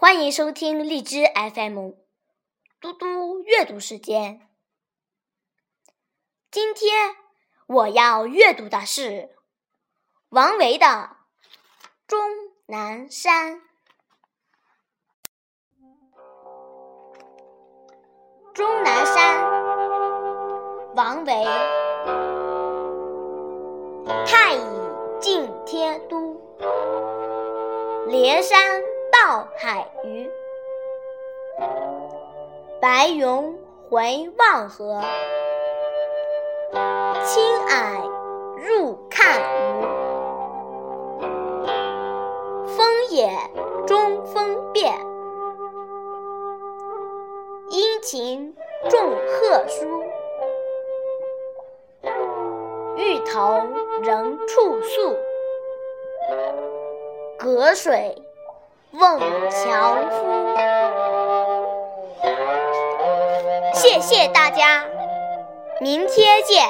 欢迎收听荔枝 FM，嘟嘟阅读时间。今天我要阅读的是王维的《终南山》。终南山，王维。太乙进天都，连山到海隅。白云回望河，青霭入看鱼。风也中风变，阴晴众鹤殊。欲投人处宿，隔水翁樵夫。谢谢大家，明天见。